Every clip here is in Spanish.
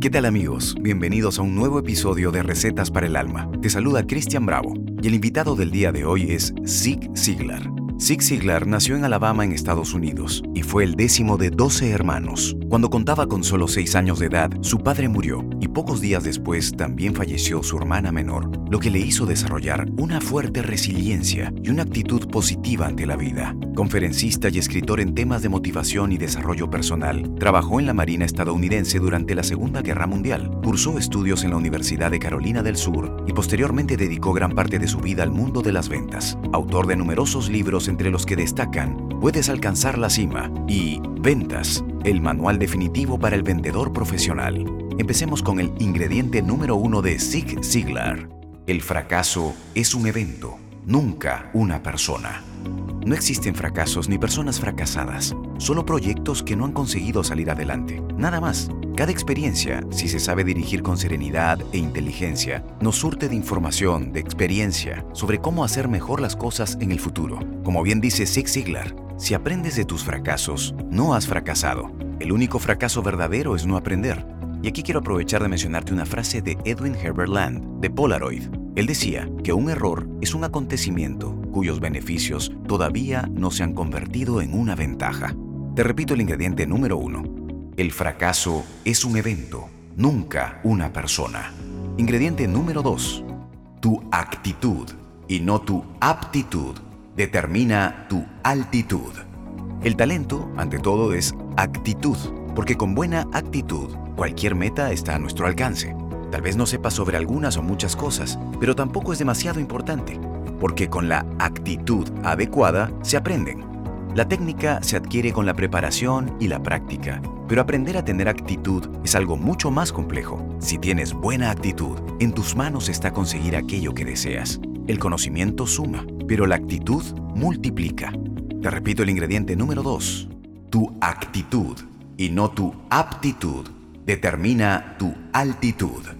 ¿Qué tal amigos? Bienvenidos a un nuevo episodio de Recetas para el Alma. Te saluda Cristian Bravo y el invitado del día de hoy es Zig Ziglar. Zig Ziglar nació en Alabama en Estados Unidos y fue el décimo de 12 hermanos. Cuando contaba con solo 6 años de edad, su padre murió y pocos días después también falleció su hermana menor, lo que le hizo desarrollar una fuerte resiliencia y una actitud positiva ante la vida. Conferencista y escritor en temas de motivación y desarrollo personal, trabajó en la Marina estadounidense durante la Segunda Guerra Mundial, cursó estudios en la Universidad de Carolina del Sur y posteriormente dedicó gran parte de su vida al mundo de las ventas. Autor de numerosos libros entre los que destacan Puedes alcanzar la cima y Ventas, el manual definitivo para el vendedor profesional. Empecemos con el ingrediente número uno de Zig Ziglar. El fracaso es un evento, nunca una persona. No existen fracasos ni personas fracasadas, solo proyectos que no han conseguido salir adelante. Nada más. Cada experiencia, si se sabe dirigir con serenidad e inteligencia, nos surte de información, de experiencia, sobre cómo hacer mejor las cosas en el futuro. Como bien dice Zig Ziglar, si aprendes de tus fracasos, no has fracasado. El único fracaso verdadero es no aprender. Y aquí quiero aprovechar de mencionarte una frase de Edwin Herbert Land, de Polaroid. Él decía que un error es un acontecimiento cuyos beneficios todavía no se han convertido en una ventaja. Te repito el ingrediente número uno. El fracaso es un evento, nunca una persona. Ingrediente número 2. Tu actitud y no tu aptitud determina tu altitud. El talento, ante todo, es actitud, porque con buena actitud cualquier meta está a nuestro alcance. Tal vez no sepas sobre algunas o muchas cosas, pero tampoco es demasiado importante, porque con la actitud adecuada se aprenden. La técnica se adquiere con la preparación y la práctica, pero aprender a tener actitud es algo mucho más complejo. Si tienes buena actitud, en tus manos está conseguir aquello que deseas. El conocimiento suma, pero la actitud multiplica. Te repito el ingrediente número 2. Tu actitud y no tu aptitud determina tu altitud.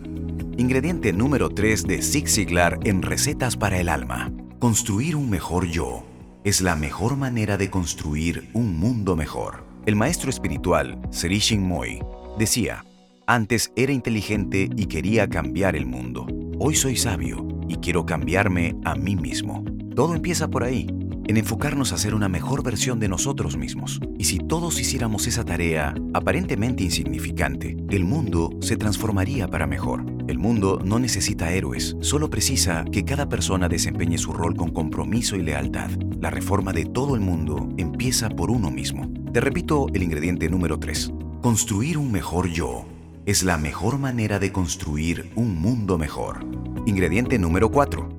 Ingrediente número 3 de Zig Ziglar en Recetas para el Alma. Construir un mejor yo es la mejor manera de construir un mundo mejor. El maestro espiritual, Serishin Moy, decía, antes era inteligente y quería cambiar el mundo. Hoy soy sabio y quiero cambiarme a mí mismo. Todo empieza por ahí, en enfocarnos a ser una mejor versión de nosotros mismos. Y si todos hiciéramos esa tarea aparentemente insignificante, el mundo se transformaría para mejor. El mundo no necesita héroes, solo precisa que cada persona desempeñe su rol con compromiso y lealtad. La reforma de todo el mundo empieza por uno mismo. Te repito el ingrediente número 3. Construir un mejor yo es la mejor manera de construir un mundo mejor. Ingrediente número 4.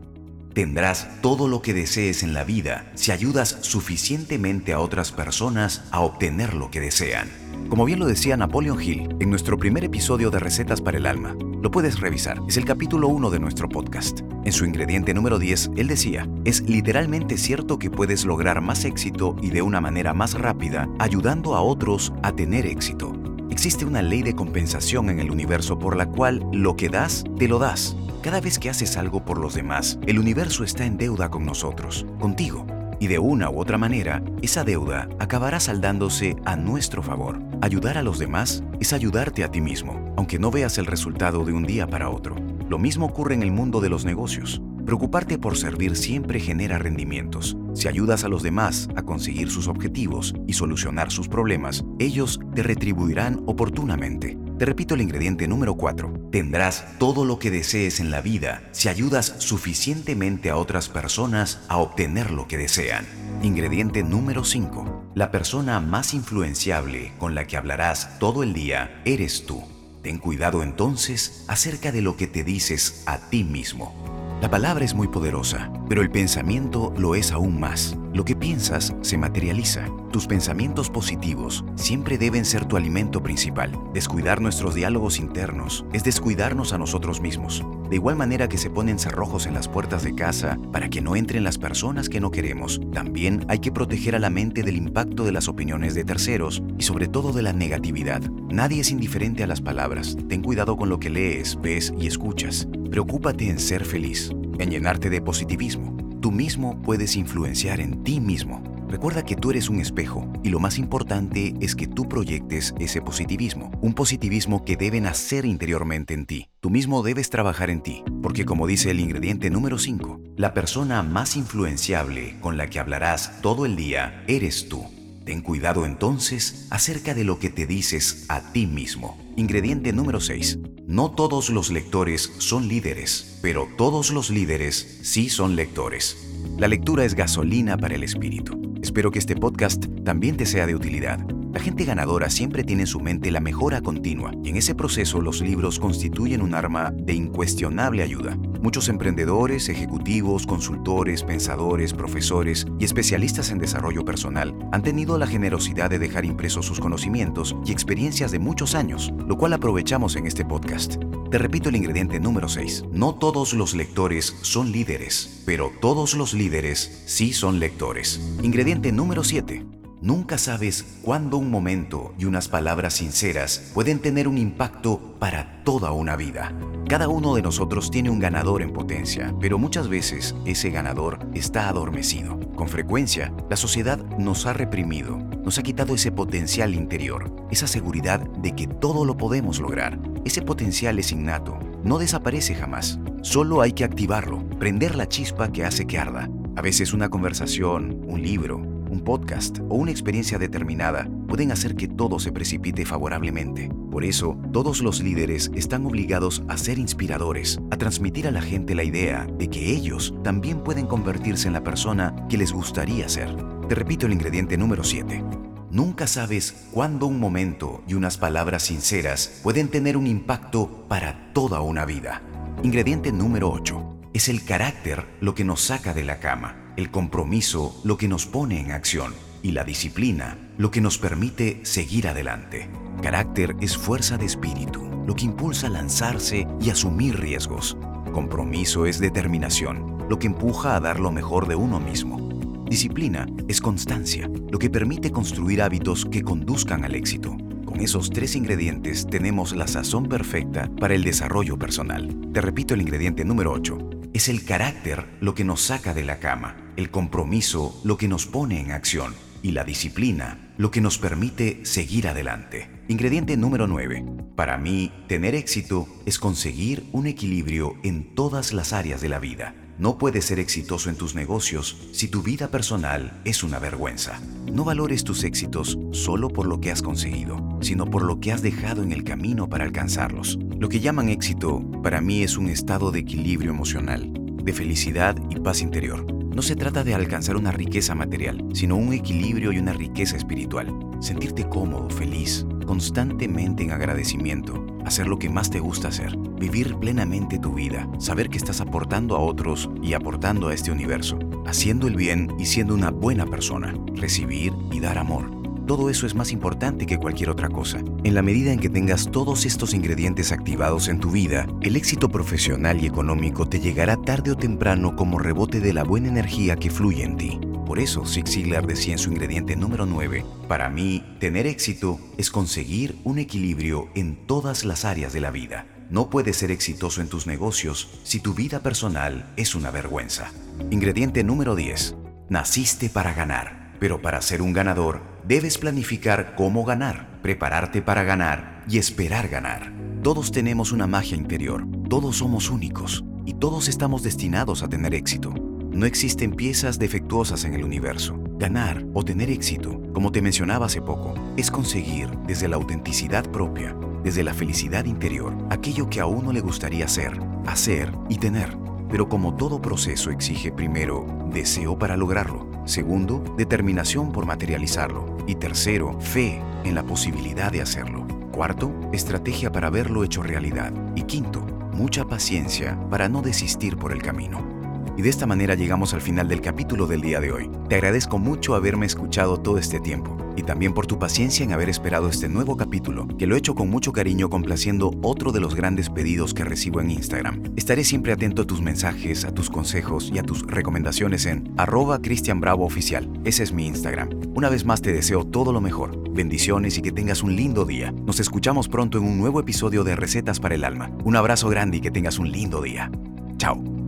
Tendrás todo lo que desees en la vida si ayudas suficientemente a otras personas a obtener lo que desean. Como bien lo decía Napoleon Hill en nuestro primer episodio de Recetas para el Alma, lo puedes revisar, es el capítulo 1 de nuestro podcast. En su ingrediente número 10, él decía, es literalmente cierto que puedes lograr más éxito y de una manera más rápida ayudando a otros a tener éxito. Existe una ley de compensación en el universo por la cual lo que das, te lo das. Cada vez que haces algo por los demás, el universo está en deuda con nosotros, contigo. Y de una u otra manera, esa deuda acabará saldándose a nuestro favor. Ayudar a los demás es ayudarte a ti mismo, aunque no veas el resultado de un día para otro. Lo mismo ocurre en el mundo de los negocios. Preocuparte por servir siempre genera rendimientos. Si ayudas a los demás a conseguir sus objetivos y solucionar sus problemas, ellos te retribuirán oportunamente. Te repito el ingrediente número 4. Tendrás todo lo que desees en la vida si ayudas suficientemente a otras personas a obtener lo que desean. Ingrediente número 5. La persona más influenciable con la que hablarás todo el día eres tú. Ten cuidado entonces acerca de lo que te dices a ti mismo. La palabra es muy poderosa, pero el pensamiento lo es aún más. Lo que piensas se materializa. Tus pensamientos positivos siempre deben ser tu alimento principal. Descuidar nuestros diálogos internos es descuidarnos a nosotros mismos. De igual manera que se ponen cerrojos en las puertas de casa para que no entren las personas que no queremos, también hay que proteger a la mente del impacto de las opiniones de terceros y sobre todo de la negatividad. Nadie es indiferente a las palabras. Ten cuidado con lo que lees, ves y escuchas. Preocúpate en ser feliz, en llenarte de positivismo. Tú mismo puedes influenciar en ti mismo. Recuerda que tú eres un espejo y lo más importante es que tú proyectes ese positivismo, un positivismo que debe nacer interiormente en ti. Tú mismo debes trabajar en ti, porque como dice el ingrediente número 5, la persona más influenciable con la que hablarás todo el día eres tú. Ten cuidado entonces acerca de lo que te dices a ti mismo. Ingrediente número 6. No todos los lectores son líderes, pero todos los líderes sí son lectores. La lectura es gasolina para el espíritu. Espero que este podcast también te sea de utilidad. La gente ganadora siempre tiene en su mente la mejora continua y en ese proceso los libros constituyen un arma de incuestionable ayuda. Muchos emprendedores, ejecutivos, consultores, pensadores, profesores y especialistas en desarrollo personal han tenido la generosidad de dejar impresos sus conocimientos y experiencias de muchos años, lo cual aprovechamos en este podcast. Te repito el ingrediente número 6. No todos los lectores son líderes, pero todos los líderes sí son lectores. Ingrediente número 7. Nunca sabes cuándo un momento y unas palabras sinceras pueden tener un impacto para toda una vida. Cada uno de nosotros tiene un ganador en potencia, pero muchas veces ese ganador está adormecido. Con frecuencia, la sociedad nos ha reprimido, nos ha quitado ese potencial interior, esa seguridad de que todo lo podemos lograr. Ese potencial es innato, no desaparece jamás. Solo hay que activarlo, prender la chispa que hace que arda. A veces una conversación, un libro, un podcast o una experiencia determinada pueden hacer que todo se precipite favorablemente. Por eso, todos los líderes están obligados a ser inspiradores, a transmitir a la gente la idea de que ellos también pueden convertirse en la persona que les gustaría ser. Te repito el ingrediente número 7. Nunca sabes cuándo un momento y unas palabras sinceras pueden tener un impacto para toda una vida. Ingrediente número 8. Es el carácter lo que nos saca de la cama el compromiso lo que nos pone en acción y la disciplina lo que nos permite seguir adelante. Carácter es fuerza de espíritu, lo que impulsa a lanzarse y asumir riesgos. Compromiso es determinación, lo que empuja a dar lo mejor de uno mismo. Disciplina es constancia, lo que permite construir hábitos que conduzcan al éxito. Con esos tres ingredientes tenemos la sazón perfecta para el desarrollo personal. Te repito el ingrediente número 8. Es el carácter lo que nos saca de la cama, el compromiso lo que nos pone en acción y la disciplina lo que nos permite seguir adelante. Ingrediente número 9. Para mí, tener éxito es conseguir un equilibrio en todas las áreas de la vida. No puedes ser exitoso en tus negocios si tu vida personal es una vergüenza. No valores tus éxitos solo por lo que has conseguido, sino por lo que has dejado en el camino para alcanzarlos. Lo que llaman éxito para mí es un estado de equilibrio emocional, de felicidad y paz interior. No se trata de alcanzar una riqueza material, sino un equilibrio y una riqueza espiritual. Sentirte cómodo, feliz, constantemente en agradecimiento, hacer lo que más te gusta hacer, vivir plenamente tu vida, saber que estás aportando a otros y aportando a este universo, haciendo el bien y siendo una buena persona, recibir y dar amor. Todo eso es más importante que cualquier otra cosa. En la medida en que tengas todos estos ingredientes activados en tu vida, el éxito profesional y económico te llegará tarde o temprano como rebote de la buena energía que fluye en ti. Por eso Zig Ziglar decía en su ingrediente número 9, para mí, tener éxito es conseguir un equilibrio en todas las áreas de la vida. No puedes ser exitoso en tus negocios si tu vida personal es una vergüenza. Ingrediente número 10. Naciste para ganar, pero para ser un ganador debes planificar cómo ganar, prepararte para ganar y esperar ganar. Todos tenemos una magia interior, todos somos únicos y todos estamos destinados a tener éxito. No existen piezas defectuosas en el universo. Ganar o tener éxito, como te mencionaba hace poco, es conseguir desde la autenticidad propia, desde la felicidad interior, aquello que a uno le gustaría ser, hacer y tener. Pero como todo proceso exige primero deseo para lograrlo, segundo, determinación por materializarlo y tercero, fe en la posibilidad de hacerlo. Cuarto, estrategia para verlo hecho realidad. Y quinto, mucha paciencia para no desistir por el camino. Y de esta manera llegamos al final del capítulo del día de hoy. Te agradezco mucho haberme escuchado todo este tiempo y también por tu paciencia en haber esperado este nuevo capítulo, que lo he hecho con mucho cariño complaciendo otro de los grandes pedidos que recibo en Instagram. Estaré siempre atento a tus mensajes, a tus consejos y a tus recomendaciones en arroba Cristian Bravo Oficial. Ese es mi Instagram. Una vez más te deseo todo lo mejor, bendiciones y que tengas un lindo día. Nos escuchamos pronto en un nuevo episodio de Recetas para el Alma. Un abrazo grande y que tengas un lindo día. Chao.